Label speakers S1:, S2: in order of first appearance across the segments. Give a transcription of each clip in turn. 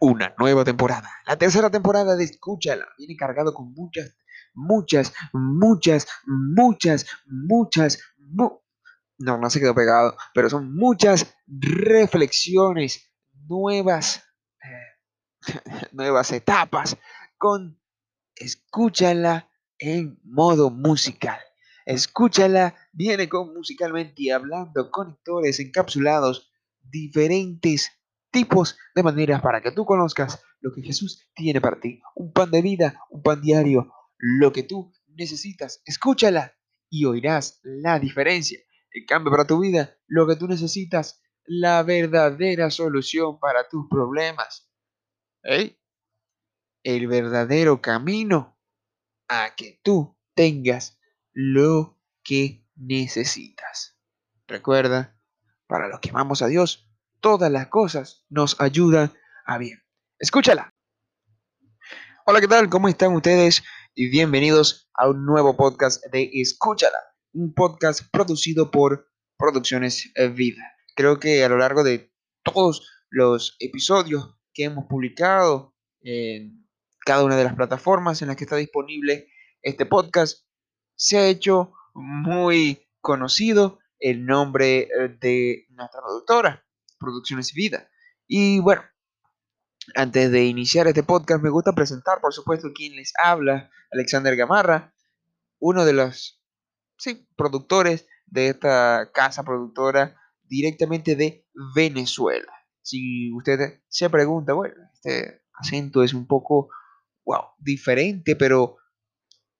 S1: una nueva temporada. La tercera temporada de Escúchala viene cargado con muchas, muchas, muchas, muchas, muchas, no, no se quedó pegado, pero son muchas reflexiones nuevas, eh, nuevas etapas con Escúchala en modo musical. Escúchala, viene con musicalmente hablando, conectores encapsulados, diferentes tipos de maneras para que tú conozcas lo que Jesús tiene para ti. Un pan de vida, un pan diario, lo que tú necesitas. Escúchala y oirás la diferencia. El cambio para tu vida, lo que tú necesitas, la verdadera solución para tus problemas. El verdadero camino a que tú tengas lo que necesitas. Recuerda, para los que amamos a Dios, todas las cosas nos ayudan a bien. Escúchala. Hola, ¿qué tal? ¿Cómo están ustedes? Y bienvenidos a un nuevo podcast de Escúchala, un podcast producido por Producciones Vida. Creo que a lo largo de todos los episodios que hemos publicado en cada una de las plataformas en las que está disponible este podcast, se ha hecho muy conocido el nombre de nuestra productora, Producciones Vida. Y bueno, antes de iniciar este podcast, me gusta presentar, por supuesto, quien les habla, Alexander Gamarra, uno de los sí, productores de esta casa productora directamente de Venezuela. Si usted se pregunta, bueno, este acento es un poco, wow, diferente, pero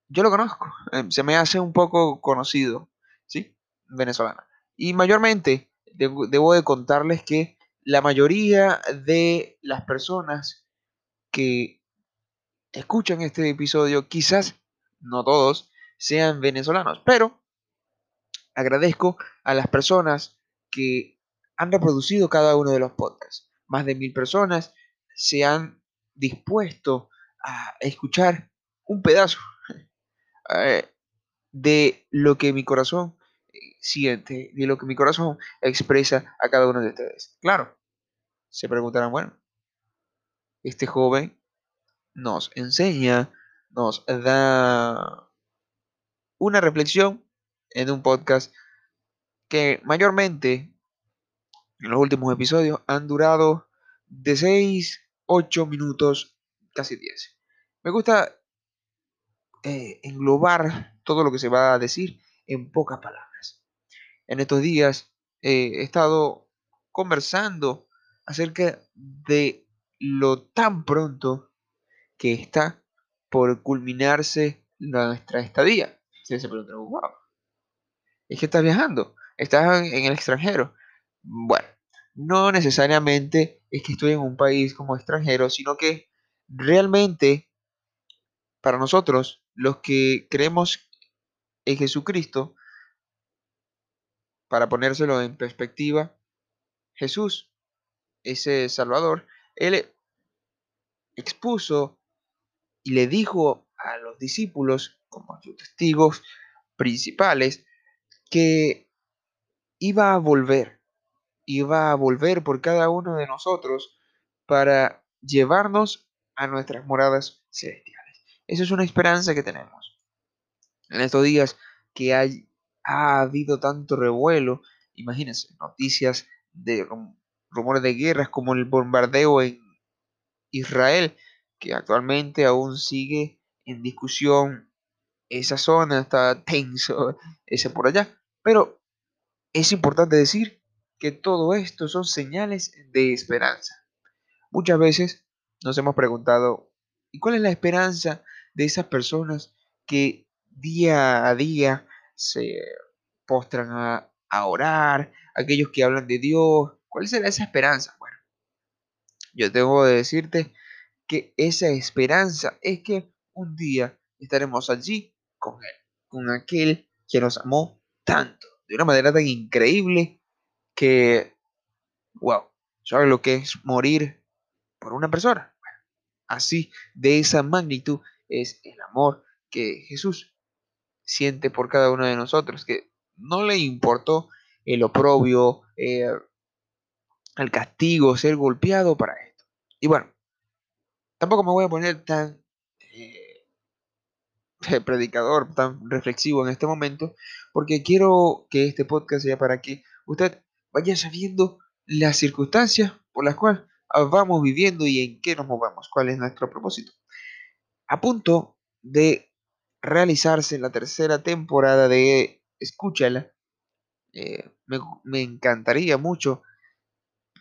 S1: yo lo conozco, em, se me hace un poco conocido, ¿sí? Venezolana. Y mayormente debo, de contarles que la mayoría de las personas que escuchan este episodio, quizás no todos, sean venezolanos, pero agradezco a las personas que han reproducido cada uno de los podcasts. Más de mil personas se han dispuesto a escuchar un pedazo eh, de lo que mi corazón siente, de lo que mi corazón expresa a cada uno de ustedes. Claro, se preguntarán, bueno, este joven nos enseña, nos da una reflexión en un podcast que mayormente en los últimos episodios han durado de 6, 8 minutos, casi 10. Me gusta eh, englobar todo lo que se va a decir en pocas palabras en estos días eh, he estado conversando acerca de lo tan pronto que está por culminarse nuestra estadía. Se se preguntan, wow, es que estás viajando, estás en el extranjero. Bueno, no necesariamente es que estoy en un país como extranjero, sino que realmente para nosotros, los que creemos Jesucristo, para ponérselo en perspectiva, Jesús, ese Salvador, él expuso y le dijo a los discípulos, como sus testigos principales, que iba a volver, iba a volver por cada uno de nosotros para llevarnos a nuestras moradas celestiales. Esa es una esperanza que tenemos. En estos días que hay ha habido tanto revuelo, imagínense, noticias de rumores de guerras como el bombardeo en Israel, que actualmente aún sigue en discusión esa zona, está tenso ese por allá, pero es importante decir que todo esto son señales de esperanza. Muchas veces nos hemos preguntado, ¿y cuál es la esperanza de esas personas que día a día se postran a, orar, aquellos que hablan de Dios. ¿Cuál será esa esperanza? Bueno, yo tengo que decirte que esa esperanza es que un día estaremos allí con Él, con aquel que nos amó tanto, de una manera tan increíble que, wow, ¿sabes lo que es morir por una persona? así, de esa magnitud es el amor que Jesús siente por cada uno de nosotros, que no le importó el oprobio, eh, el castigo, ser golpeado para esto. Y bueno, tampoco me voy a poner tan eh, predicador, tan reflexivo en este momento, porque quiero que este podcast sea para que usted vaya sabiendo las circunstancias por las cuales vamos viviendo y en qué nos movemos, cuál es nuestro propósito. A punto de realizarse la tercera temporada de Escúchala, eh, me, me encantaría mucho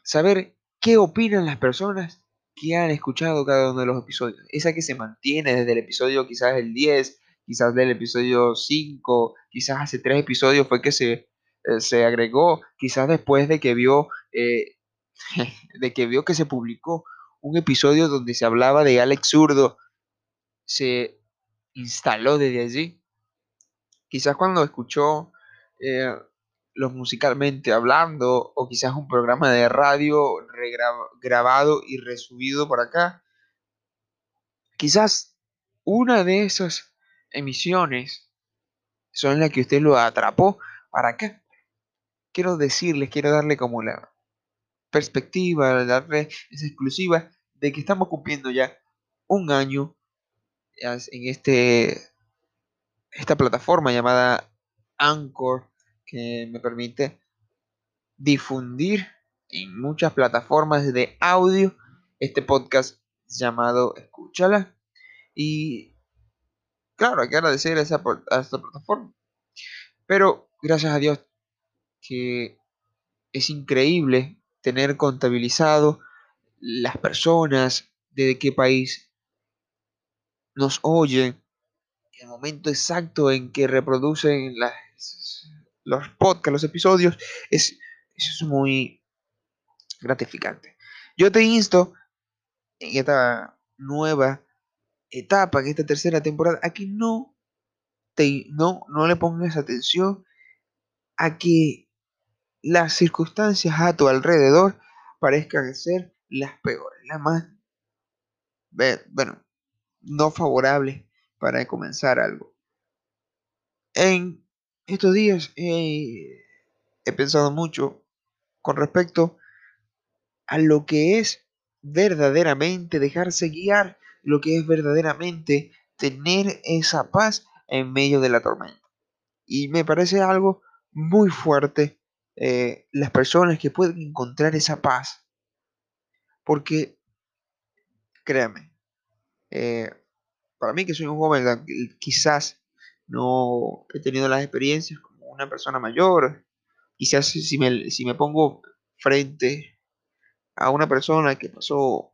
S1: saber qué opinan las personas que han escuchado cada uno de los episodios. Esa que se mantiene desde el episodio quizás el 10, quizás del episodio 5, quizás hace tres episodios fue que se, eh, se agregó, quizás después de que vio eh, de que vio que se publicó un episodio donde se hablaba de Alex Zurdo, se instaló desde allí. Quizás cuando escuchó eh, los musicalmente hablando, o quizás un programa de radio grabado y resubido por acá. Quizás una de esas emisiones son las que usted lo atrapó para acá. Quiero decirles, quiero darle como la perspectiva, darle esa exclusiva de que estamos cumpliendo ya un año en este esta plataforma llamada Anchor que me permite difundir en muchas plataformas de audio este podcast llamado Escúchala. Y claro, hay que agradecer a, esa, a esta plataforma. Pero gracias a Dios que es increíble tener contabilizado las personas, de qué país nos oyen, el momento exacto en que reproducen las los podcasts, los episodios, es, es muy gratificante. Yo te insto en esta nueva etapa, en esta tercera temporada, a que no, te, no, no le pongas atención a que las circunstancias a tu alrededor parezcan ser las peores, las más, bueno, no favorables para comenzar algo. En estos días he pensado mucho con respecto a lo que es verdaderamente dejarse guiar, lo que es verdaderamente tener esa paz en medio de la tormenta. Y me parece algo muy fuerte eh, las personas que pueden encontrar esa paz. Porque, créame, eh, para mí que soy un joven, quizás no he tenido las experiencias como una persona mayor. Quizás si me, si me pongo frente a una persona que pasó,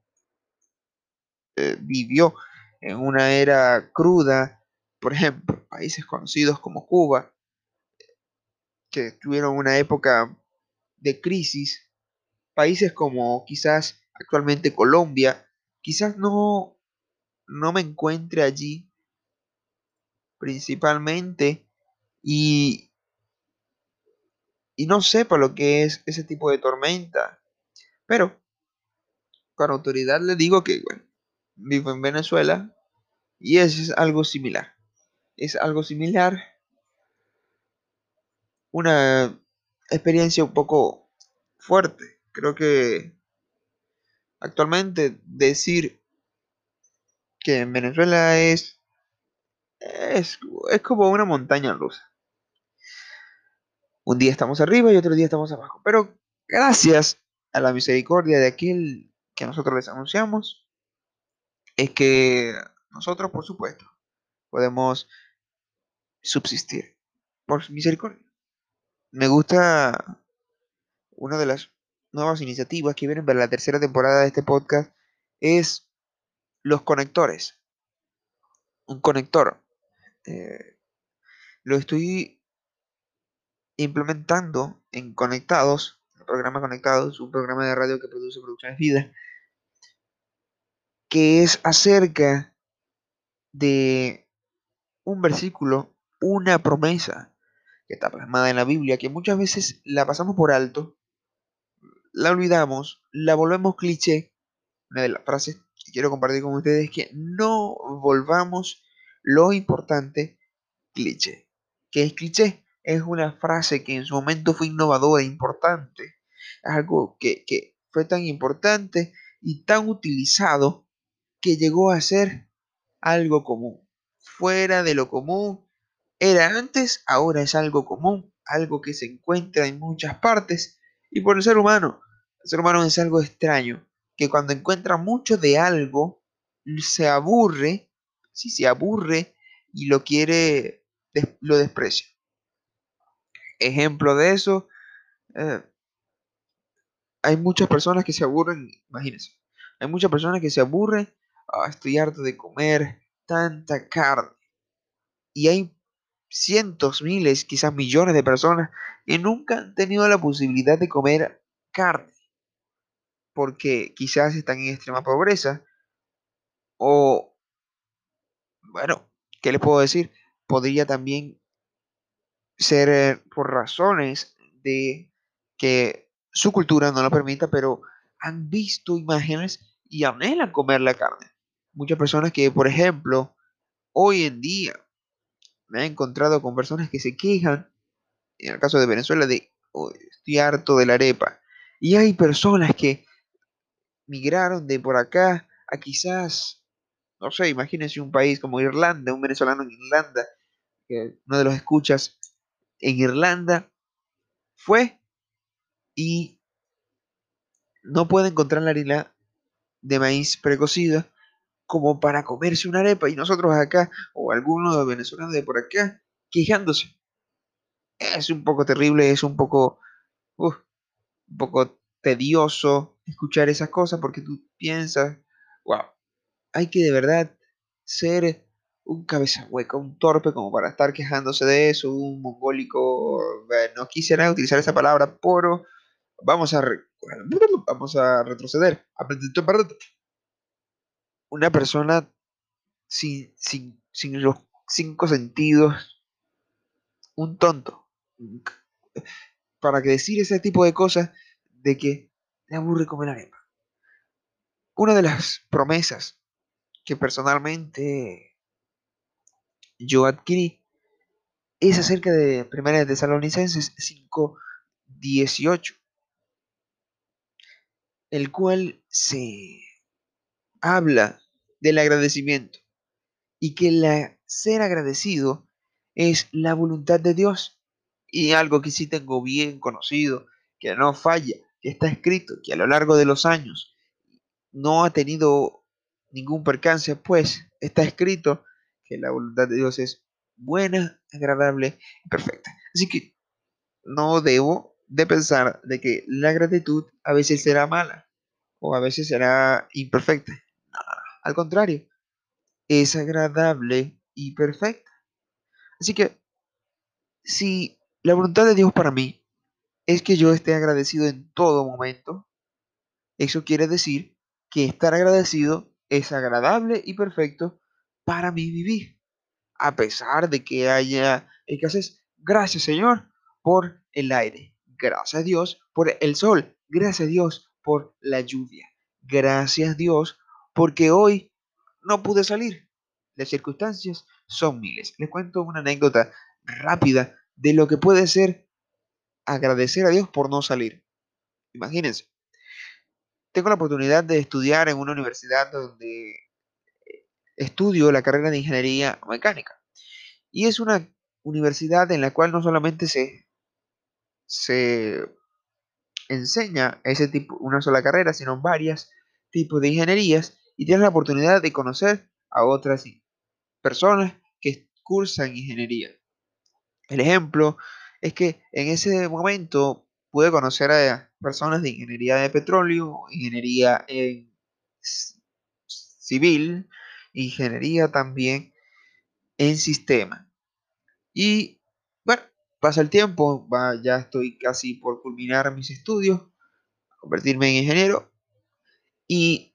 S1: eh, vivió en una era cruda, por ejemplo, países conocidos como Cuba, que tuvieron una época de crisis, países como quizás actualmente Colombia, quizás no, no me encuentre allí principalmente y, y no sepa lo que es ese tipo de tormenta. Pero con autoridad le digo que bueno, vivo en Venezuela y es algo similar. Es algo similar. Una experiencia un poco fuerte. Creo que actualmente decir que en Venezuela es es, como una montaña rusa. Un día estamos arriba y otro día estamos abajo. Pero gracias a la misericordia de aquel que nosotros les anunciamos, es que nosotros, por supuesto, podemos subsistir por misericordia. Me gusta una de las nuevas iniciativas que vienen para la tercera temporada de este podcast es los conectores. Un conector eh, lo estoy implementando en Conectados, el programa Conectados, un programa de radio que produce Producciones Vida, que es acerca de un versículo, una promesa que está plasmada en la Biblia, que muchas veces la pasamos por alto, la olvidamos, la volvemos cliché. Una de las frases quiero compartir con ustedes es que no volvamos lo importante, cliché. ¿Qué es cliché? Es una frase que en su momento fue innovadora e importante. Algo que, fue tan importante y tan utilizado que llegó a ser algo común, fuera de lo común. Era antes, ahora es algo común, algo que se encuentra en muchas partes. Y por el ser humano, el ser humano es algo extraño, que cuando encuentra mucho de algo, se aburre, si se aburre y lo quiere, lo desprecia. Ejemplo de eso, eh, hay muchas personas que se aburren, imagínense, hay muchas personas que se aburren, ah, estoy harto de comer tanta carne. Y hay cientos, miles, quizás millones de personas que nunca han tenido la posibilidad de comer carne. Porque quizás están en extrema pobreza. O, bueno, ¿qué les puedo decir? Podría también ser eh, por razones de que su cultura no lo permita, pero han visto imágenes y anhelan comer la carne. Muchas personas que, por ejemplo, hoy en día me he encontrado con personas que se quejan, en el caso de Venezuela, de estoy harto de la arepa. Y hay personas que migraron de por acá a quizás, no sé, imagínense un país como Irlanda, un venezolano en Irlanda, que uno de los escuchas en Irlanda fue y no puede encontrar la harina de maíz precocida como para comerse una arepa y nosotros acá, o algunos de venezolanos de por acá, quejándose. Es un poco terrible, es un poco, un poco tedioso escuchar esas cosas porque tú piensas, wow, hay que de verdad ser un cabeza hueca, un torpe como para estar quejándose de eso, un mongólico, no quisiera utilizar esa palabra, pero vamos a, vamos a retroceder una persona sin, sin, sin los cinco sentidos, un tonto, para que decir ese tipo de cosas de que le aburre comer arepa. Una de las promesas que personalmente yo adquirí es acerca de Primera de Tesalonicenses 5:18, el cual se habla del agradecimiento y que la, ser agradecido es la voluntad de Dios y algo que sí tengo bien conocido, que no falla, está escrito, que a lo largo de los años no ha tenido ningún percance, pues está escrito que la voluntad de Dios es buena, agradable y perfecta. Así que no debo de pensar de que la gratitud a veces será mala o a veces será imperfecta. Al contrario, es agradable y perfecta. Así que, si la voluntad de Dios para mí es que yo esté agradecido en todo momento, eso quiere decir que estar agradecido es agradable y perfecto para mí vivir. A pesar de que haya escasez, gracias Señor por el aire. Gracias Dios por el sol. Gracias Dios por la lluvia. Gracias Dios porque hoy no pude salir. Las circunstancias son miles. Les cuento una anécdota rápida de lo que puede ser agradecer a Dios por no salir. Imagínense. Tengo la oportunidad de estudiar en una universidad donde eh, estudio la carrera de ingeniería mecánica. Y es una universidad en la cual no solamente se, se enseña ese tipo, una sola carrera, sino varias tipos de ingenierías y tienes la oportunidad de conocer a otras personas que cursan ingeniería. El ejemplo es que en ese momento pude conocer a personas de ingeniería de petróleo, ingeniería en civil, ingeniería también en sistema. Y bueno, pasa el tiempo, ya estoy casi por culminar mis estudios, convertirme en ingeniero. Y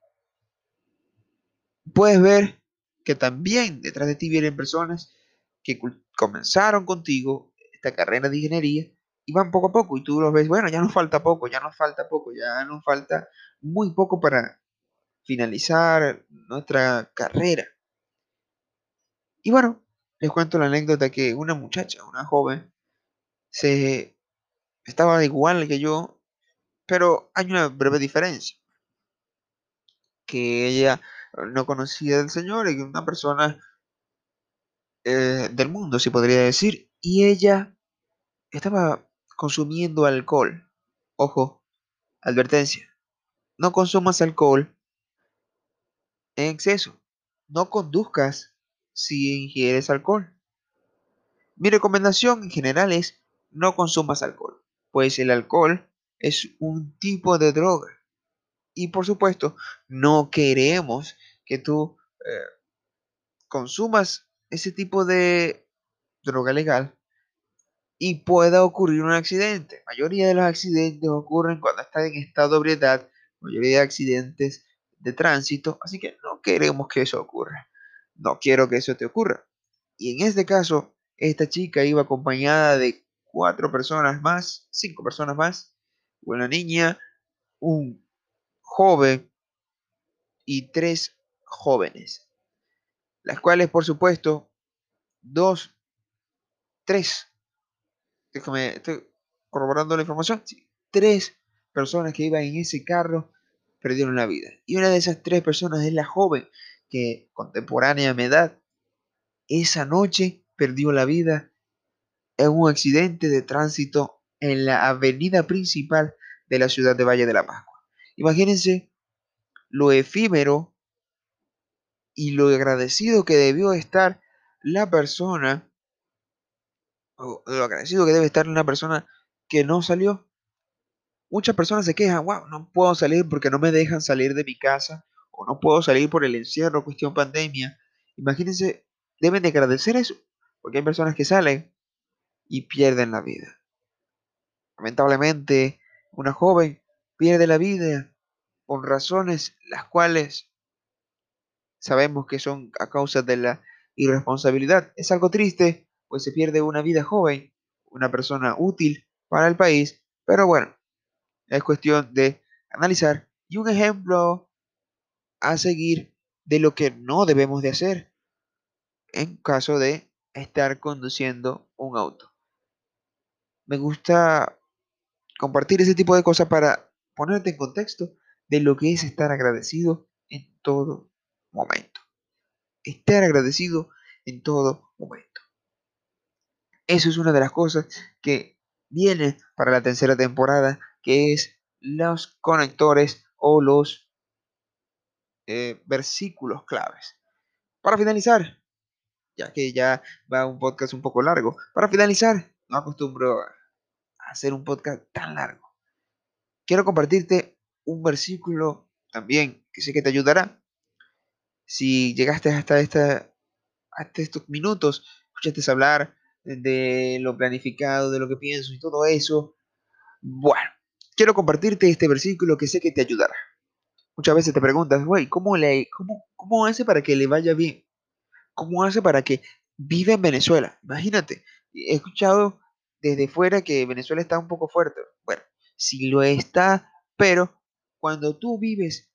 S1: puedes ver que también detrás de ti vienen personas que comenzaron contigo esta carrera de ingeniería y van poco a poco y tú los ves, bueno, ya nos falta poco, ya nos falta poco, ya nos falta muy poco para finalizar nuestra carrera. Y bueno, les cuento la anécdota que una muchacha, una joven, se estaba igual que yo, pero hay una breve diferencia. Que ella no conocía del Señor, y una persona eh, del mundo, se podría decir, y ella estaba consumiendo alcohol. Ojo, advertencia, no consumas alcohol en exceso. No conduzcas si ingieres alcohol. Mi recomendación en general es no consumas alcohol, pues el alcohol es un tipo de droga. Y por supuesto, no queremos que tú eh, consumas ese tipo de droga legal y pueda ocurrir un accidente. La mayoría de los accidentes ocurren cuando estás en estado de ebriedad, mayoría de accidentes de tránsito, así que no queremos que eso ocurra. No quiero que eso te ocurra. Y en este caso, esta chica iba acompañada de cuatro personas más, cinco personas más, una niña, un joven y tres jóvenes, las cuales por supuesto, dos, tres, déjame, estoy corroborando la información, tres personas que iban en ese carro perdieron la vida. Y una de esas tres personas es la joven que contemporánea a mi edad, esa noche perdió la vida en un accidente de tránsito en la avenida principal de la ciudad de Valle de la Pascua. Imagínense lo efímero y lo agradecido que debió estar la persona, lo agradecido que debe estar una persona que no salió. Muchas personas se quejan, wow, no puedo salir porque no me dejan salir de mi casa, o no puedo salir por el encierro, cuestión pandemia. Imagínense, deben de agradecer eso, porque hay personas que salen y pierden la vida. Lamentablemente, una joven pierde la vida por razones las cuales sabemos que son a causa de la irresponsabilidad. Es algo triste, pues se pierde una vida joven, una persona útil para el país, pero bueno, es cuestión de analizar y un ejemplo a seguir de lo que no debemos de hacer en caso de estar conduciendo un auto me gusta compartir ese tipo de cosas para ponerte en contexto de lo que es estar agradecido en todo momento. Estar agradecido en todo momento. Eso es una de las cosas que viene para la tercera temporada, que es los conectores o los eh, versículos claves. Para finalizar, ya que ya va un podcast un poco largo, para finalizar, no acostumbro a hacer un podcast tan largo. Quiero compartirte un versículo también que sé que te ayudará. Si llegaste hasta, esta, hasta estos minutos, escuchaste hablar de lo planificado, de lo que pienso y todo eso, bueno, quiero compartirte este versículo que sé que te ayudará. Muchas veces te preguntas, güey, ¿cómo, le, cómo, ¿cómo hace para que le vaya bien? ¿Cómo hace para que viva en Venezuela? Imagínate, he escuchado desde fuera que Venezuela está un poco fuerte. Bueno, sí lo está, pero cuando tú vives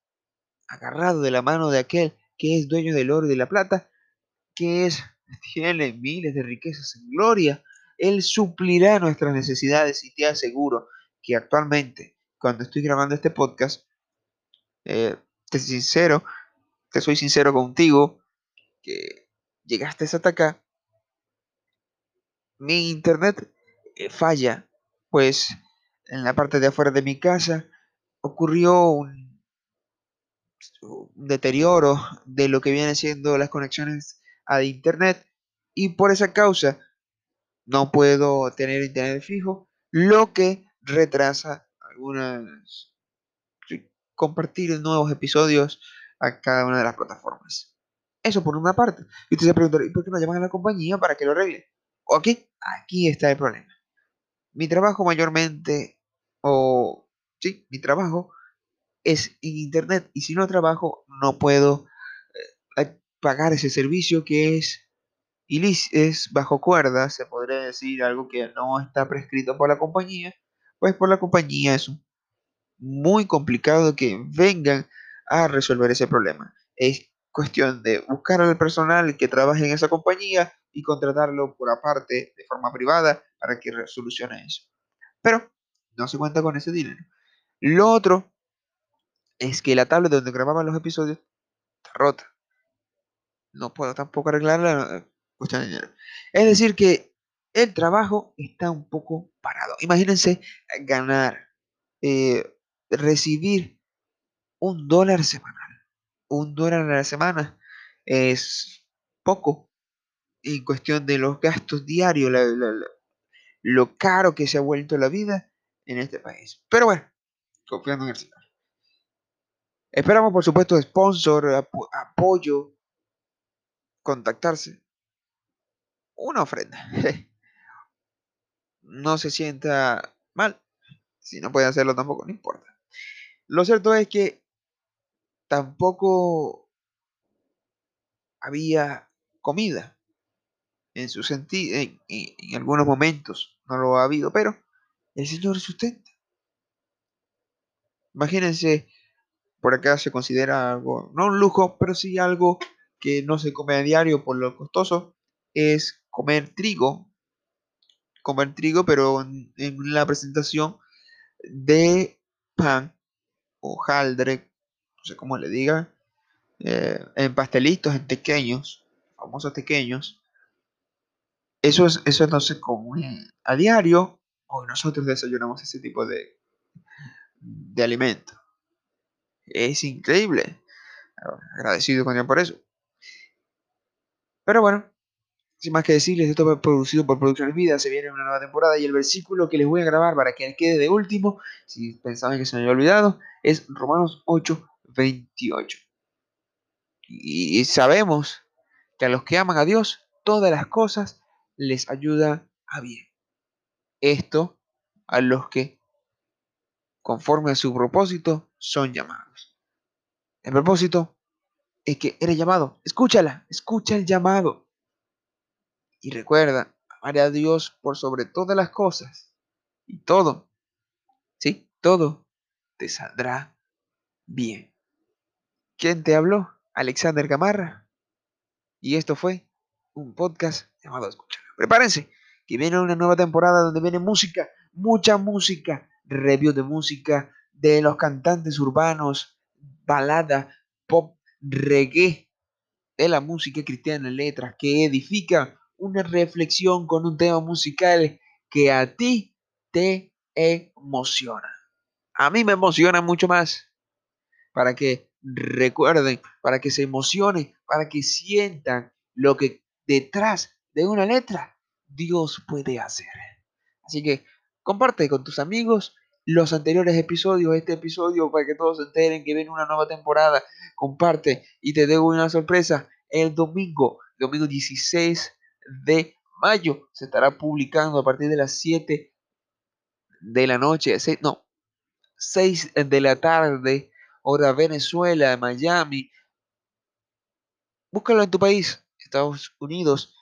S1: agarrado de la mano de aquel que es dueño del oro y de la plata, que es, tiene miles de riquezas en gloria, Él suplirá nuestras necesidades y te aseguro que actualmente, cuando estoy grabando este podcast, eh, te sincero, te soy sincero contigo, que llegaste hasta acá, mi internet eh, falla, pues en la parte de afuera de mi casa ocurrió un, deterioro de lo que vienen siendo las conexiones a internet y por esa causa no puedo tener internet fijo, lo que retrasa algunas compartir nuevos episodios a cada una de las plataformas. Eso por una parte. Y usted se pregunta, ¿y por qué no llaman a la compañía para que lo revise? Ok, aquí está el problema mi trabajo mayormente, o sí, mi trabajo es en Internet y si no trabajo no puedo pagar ese servicio que es, es bajo cuerda, se podría decir algo que no está prescrito por la compañía, pues por la compañía es muy complicado que vengan a resolver ese problema. Es cuestión de buscar al personal que trabaje en esa compañía y contratarlo por aparte de forma privada para que solucione eso. Pero no se cuenta con ese dinero. Lo otro es que la tablet donde grababan los episodios bancarrota. No puedo tampoco arreglar la cuestión de dinero. Es decir, que el trabajo está un poco parado. Imagínense ganar, eh, recibir un dólar semanal. Un dólar a la semana es poco en cuestión de los gastos diarios, lo caro que se ha vuelto la vida en este país. Pero bueno, confiando en el Señor. Esperamos, por supuesto, sponsor, apoyo, contactarse. Una ofrenda. no se sienta mal. Si no puede hacerlo tampoco, no importa. Lo cierto es que tampoco había comida en su sentido, en, en, algunos momentos no lo ha habido, pero el Señor sustenta. Imagínense, por acá se considera algo, no un lujo, pero sí algo que no se come a diario por lo costoso, es comer trigo, comer trigo, pero en, la presentación de pan o jaldre, no sé cómo le diga, eh, en pastelitos, en pequeños, famosos pequeños. Eso, es, eso no se come a diario, o nosotros desayunamos ese tipo de, de alimento. Es increíble. Agradecido con Dios por eso. Pero bueno, sin más que decirles, esto fue producido por Producciones Vida, se viene una nueva temporada y el versículo que les voy a grabar para que quede de último, si pensaban que se me había olvidado, es Romanos 8, 28. Y sabemos que a los que aman a Dios, todas las cosas les ayudan a bien. Esto a los que, conforme a su propósito, son llamados. El propósito es que eres llamado. Escúchala, escucha el llamado. Y recuerda, amar a Dios por sobre todas las cosas. Y todo, sí, todo te saldrá bien. ¿Quién te habló? Alexander Gamarra. Y esto fue un podcast llamado Escucha. Prepárense, que viene una nueva temporada donde viene música, mucha música, review de música de los cantantes urbanos, balada, pop, reggae, de la música cristiana en letras que edifica una reflexión con un tema musical que a ti te emociona. A mí me emociona mucho más. Para que recuerden, para que se emocionen, para que sientan lo que detrás de una letra Dios puede hacer. Así que comparte con tus amigos los anteriores episodios, este episodio, para que todos se enteren que viene una nueva temporada. Comparte y te debo una sorpresa. El domingo, domingo 16 de mayo. Se estará publicando a partir de las 7 de la noche, no, 6 de la tarde, hora Venezuela, Miami. Búscalo en tu país, Estados Unidos.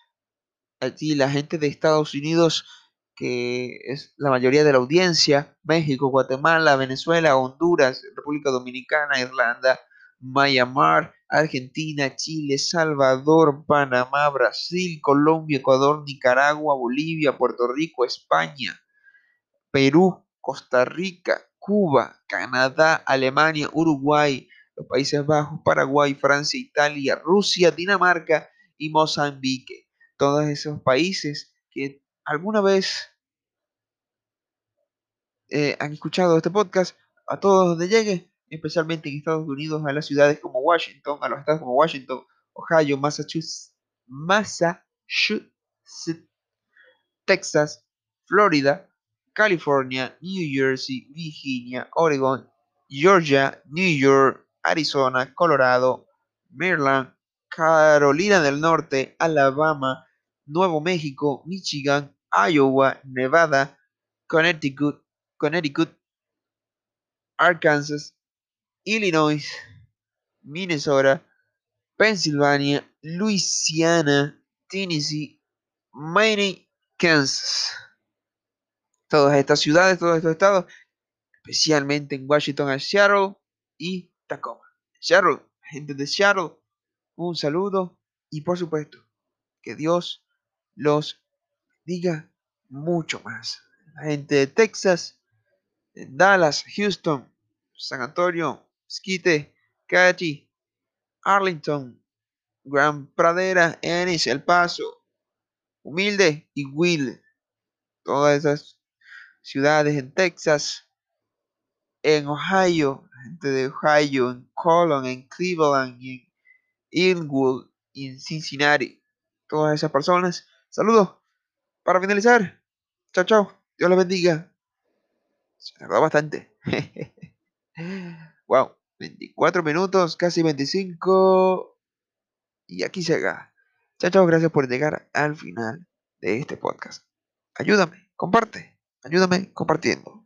S1: Allí la gente de Estados Unidos, que es la mayoría de la audiencia, México, Guatemala, Venezuela, Honduras, República Dominicana, Irlanda, Myanmar, Argentina, Chile, Salvador, Panamá, Brasil, Colombia, Ecuador, Nicaragua, Bolivia, Puerto Rico, España, Perú, Costa Rica, Cuba, Canadá, Alemania, Uruguay, los Países Bajos, Paraguay, Francia, Italia, Rusia, Dinamarca y Mozambique. Todos esos países que alguna vez eh, han escuchado este podcast, a todos donde llegue, especialmente en Estados Unidos, a las ciudades como Washington, a los estados como Washington, Ohio, Massachusetts, Massachusetts Texas, Florida, California, New Jersey, Virginia, Oregon, Georgia, New York, Arizona, Colorado, Maryland, Carolina del Norte, Alabama, Nuevo México, Michigan, Iowa, Nevada, Connecticut, Connecticut, Arkansas, Illinois, Minnesota, Pennsylvania, Louisiana, Tennessee, Maine, Kansas. Todas estas ciudades, todos estos estados, especialmente en Washington, Seattle y Tacoma. Seattle, gente de Seattle, un saludo y por supuesto que Dios los diga mucho más. La gente de Texas, Dallas, Houston, San Antonio, Skite, Katy, Arlington, Gran Pradera, Ennis, El Paso, Humilde y Will. Todas esas ciudades en Texas, en Ohio, gente de Ohio, en Colon, en Cleveland, en Inwood en Cincinnati. Todas esas personas. Saludos. Para finalizar. Chao, chao. Dios les bendiga. Se tardó bastante. wow. 24 minutos, casi 25. Y aquí se llega. Chao, chao. Gracias por llegar al final de este podcast. Ayúdame, comparte. Ayúdame compartiendo.